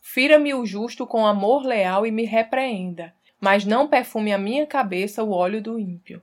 Fira-me o justo com amor leal e me repreenda, mas não perfume a minha cabeça o óleo do ímpio.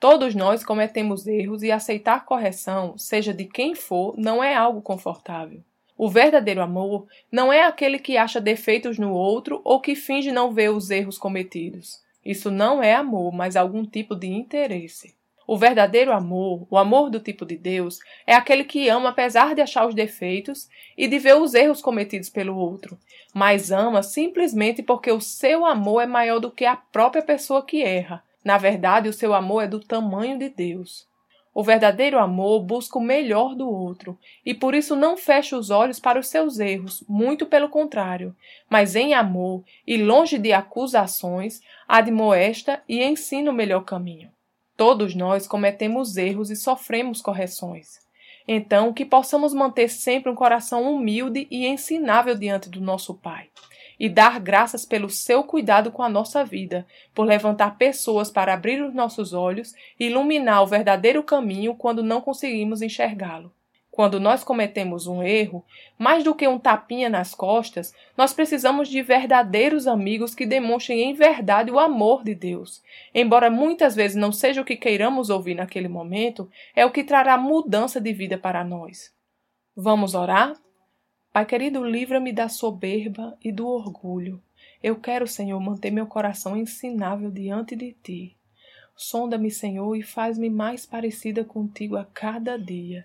Todos nós cometemos erros e aceitar correção, seja de quem for, não é algo confortável. O verdadeiro amor não é aquele que acha defeitos no outro ou que finge não ver os erros cometidos. Isso não é amor, mas algum tipo de interesse. O verdadeiro amor, o amor do tipo de Deus, é aquele que ama apesar de achar os defeitos e de ver os erros cometidos pelo outro, mas ama simplesmente porque o seu amor é maior do que a própria pessoa que erra. Na verdade, o seu amor é do tamanho de Deus. O verdadeiro amor busca o melhor do outro e por isso não fecha os olhos para os seus erros, muito pelo contrário, mas em amor e longe de acusações, admoesta e ensina o melhor caminho. Todos nós cometemos erros e sofremos correções. Então, que possamos manter sempre um coração humilde e ensinável diante do nosso Pai, e dar graças pelo seu cuidado com a nossa vida, por levantar pessoas para abrir os nossos olhos e iluminar o verdadeiro caminho quando não conseguimos enxergá-lo. Quando nós cometemos um erro, mais do que um tapinha nas costas, nós precisamos de verdadeiros amigos que demonstrem em verdade o amor de Deus. Embora muitas vezes não seja o que queiramos ouvir naquele momento, é o que trará mudança de vida para nós. Vamos orar? Pai querido, livra-me da soberba e do orgulho. Eu quero, Senhor, manter meu coração ensinável diante de ti. Sonda-me, Senhor, e faz-me mais parecida contigo a cada dia.